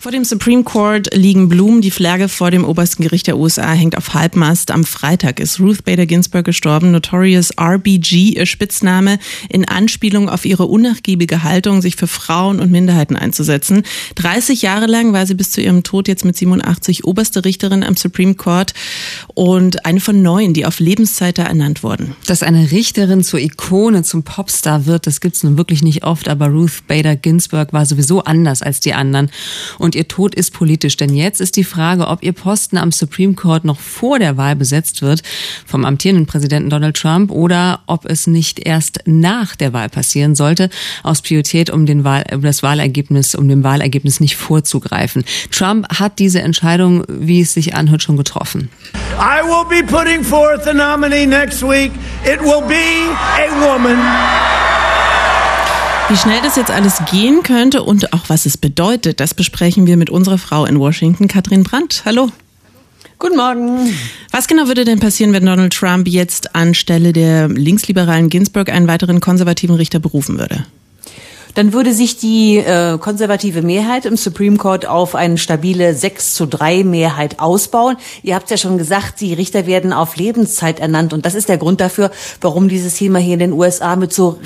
Vor dem Supreme Court liegen Blumen. Die Flagge vor dem obersten Gericht der USA hängt auf Halbmast. Am Freitag ist Ruth Bader Ginsburg gestorben. Notorious RBG, ihr Spitzname, in Anspielung auf ihre unnachgiebige Haltung, sich für Frauen und Minderheiten einzusetzen. 30 Jahre lang war sie bis zu ihrem Tod jetzt mit 87 oberste Richterin am Supreme Court und eine von neun, die auf Lebenszeit ernannt wurden. Dass eine Richterin zur Ikone, zum Popstar wird, das gibt's nun wirklich nicht oft, aber Ruth Bader Ginsburg war sowieso anders als die anderen. Und und ihr Tod ist politisch. Denn jetzt ist die Frage, ob ihr Posten am Supreme Court noch vor der Wahl besetzt wird vom amtierenden Präsidenten Donald Trump oder ob es nicht erst nach der Wahl passieren sollte, aus Priorität, um, den Wahl, das Wahlergebnis, um dem Wahlergebnis nicht vorzugreifen. Trump hat diese Entscheidung, wie es sich anhört, schon getroffen. I will be putting forth a nominee next week. It will be a woman. Wie schnell das jetzt alles gehen könnte und auch was es bedeutet, das besprechen wir mit unserer Frau in Washington, Katrin Brandt. Hallo. Guten Morgen. Was genau würde denn passieren, wenn Donald Trump jetzt anstelle der linksliberalen Ginsburg einen weiteren konservativen Richter berufen würde? dann würde sich die äh, konservative Mehrheit im Supreme Court auf eine stabile 6 zu 3 Mehrheit ausbauen. Ihr habt ja schon gesagt, die Richter werden auf Lebenszeit ernannt und das ist der Grund dafür, warum dieses Thema hier in den USA mit so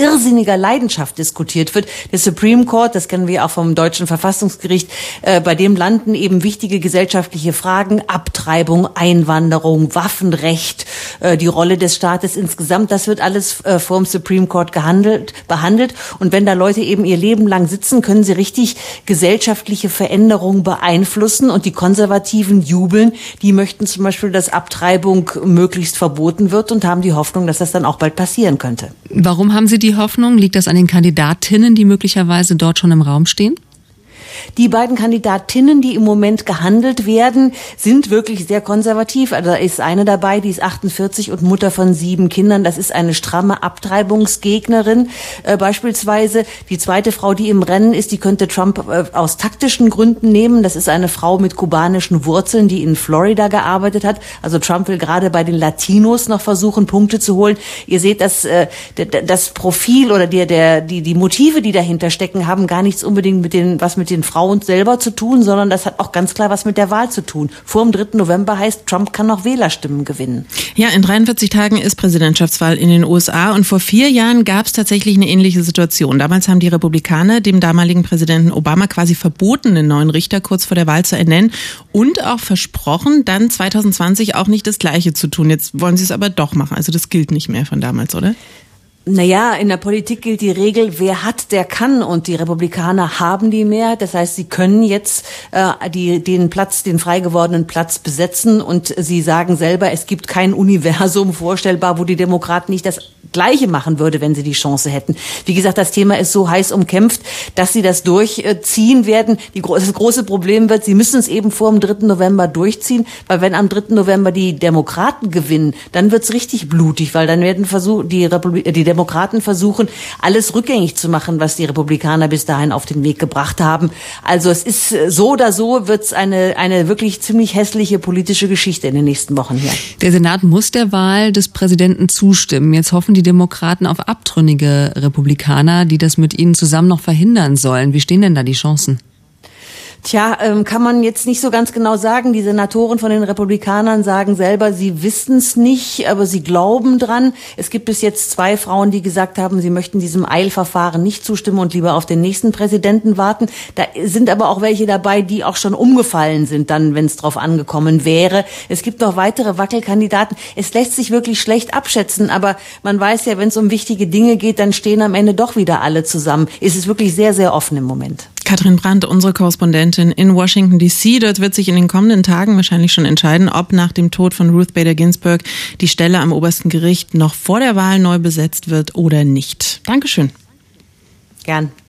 irrsinniger Leidenschaft diskutiert wird. Der Supreme Court, das kennen wir auch vom deutschen Verfassungsgericht, äh, bei dem landen eben wichtige gesellschaftliche Fragen, Abtreibung, Einwanderung, Waffenrecht, äh, die Rolle des Staates insgesamt, das wird alles äh, vor dem Supreme Court gehandelt, behandelt. Und wenn da Leute eben ihr Leben lang sitzen, können sie richtig gesellschaftliche Veränderungen beeinflussen und die Konservativen jubeln. Die möchten zum Beispiel, dass Abtreibung möglichst verboten wird und haben die Hoffnung, dass das dann auch bald passieren könnte. Warum haben Sie die Hoffnung? Liegt das an den Kandidatinnen, die möglicherweise dort schon im Raum stehen? Die beiden Kandidatinnen, die im Moment gehandelt werden, sind wirklich sehr konservativ. Also da ist eine dabei, die ist 48 und Mutter von sieben Kindern. Das ist eine stramme Abtreibungsgegnerin äh, beispielsweise. Die zweite Frau, die im Rennen ist, die könnte Trump äh, aus taktischen Gründen nehmen. Das ist eine Frau mit kubanischen Wurzeln, die in Florida gearbeitet hat. Also Trump will gerade bei den Latinos noch versuchen, Punkte zu holen. Ihr seht, dass äh, das Profil oder die, der, die, die Motive, die dahinter stecken, haben gar nichts unbedingt mit den, was mit den Frauen selber zu tun, sondern das hat auch ganz klar was mit der Wahl zu tun. Vor dem 3. November heißt, Trump kann noch Wählerstimmen gewinnen. Ja, in 43 Tagen ist Präsidentschaftswahl in den USA und vor vier Jahren gab es tatsächlich eine ähnliche Situation. Damals haben die Republikaner dem damaligen Präsidenten Obama quasi verboten, den neuen Richter kurz vor der Wahl zu ernennen und auch versprochen, dann 2020 auch nicht das Gleiche zu tun. Jetzt wollen sie es aber doch machen. Also das gilt nicht mehr von damals, oder? Naja, in der Politik gilt die Regel, wer hat, der kann. Und die Republikaner haben die Mehrheit. Das heißt, sie können jetzt äh, die, den Platz, den frei gewordenen Platz besetzen. Und sie sagen selber, es gibt kein Universum vorstellbar, wo die Demokraten nicht das Gleiche machen würde, wenn sie die Chance hätten. Wie gesagt, das Thema ist so heiß umkämpft, dass sie das durchziehen werden. Die, das große Problem wird, sie müssen es eben vor dem 3. November durchziehen, weil wenn am 3. November die Demokraten gewinnen, dann wird's richtig blutig, weil dann werden versuch, die, Republik die Demokraten versuchen, alles rückgängig zu machen, was die Republikaner bis dahin auf den Weg gebracht haben. Also es ist so oder so wird's eine, eine wirklich ziemlich hässliche politische Geschichte in den nächsten Wochen hier. Der Senat muss der Wahl des Präsidenten zustimmen. Jetzt hoffen die Demokraten auf abtrünnige Republikaner, die das mit ihnen zusammen noch verhindern sollen. Wie stehen denn da die Chancen? Tja, ähm, kann man jetzt nicht so ganz genau sagen. Die Senatoren von den Republikanern sagen selber, sie wissen es nicht, aber sie glauben dran. Es gibt bis jetzt zwei Frauen, die gesagt haben, sie möchten diesem Eilverfahren nicht zustimmen und lieber auf den nächsten Präsidenten warten. Da sind aber auch welche dabei, die auch schon umgefallen sind, dann, wenn es drauf angekommen wäre. Es gibt noch weitere Wackelkandidaten. Es lässt sich wirklich schlecht abschätzen, aber man weiß ja, wenn es um wichtige Dinge geht, dann stehen am Ende doch wieder alle zusammen. Es ist wirklich sehr, sehr offen im Moment. Katrin Brandt, unsere Korrespondentin in Washington DC. Dort wird sich in den kommenden Tagen wahrscheinlich schon entscheiden, ob nach dem Tod von Ruth Bader Ginsburg die Stelle am obersten Gericht noch vor der Wahl neu besetzt wird oder nicht. Dankeschön. Gern.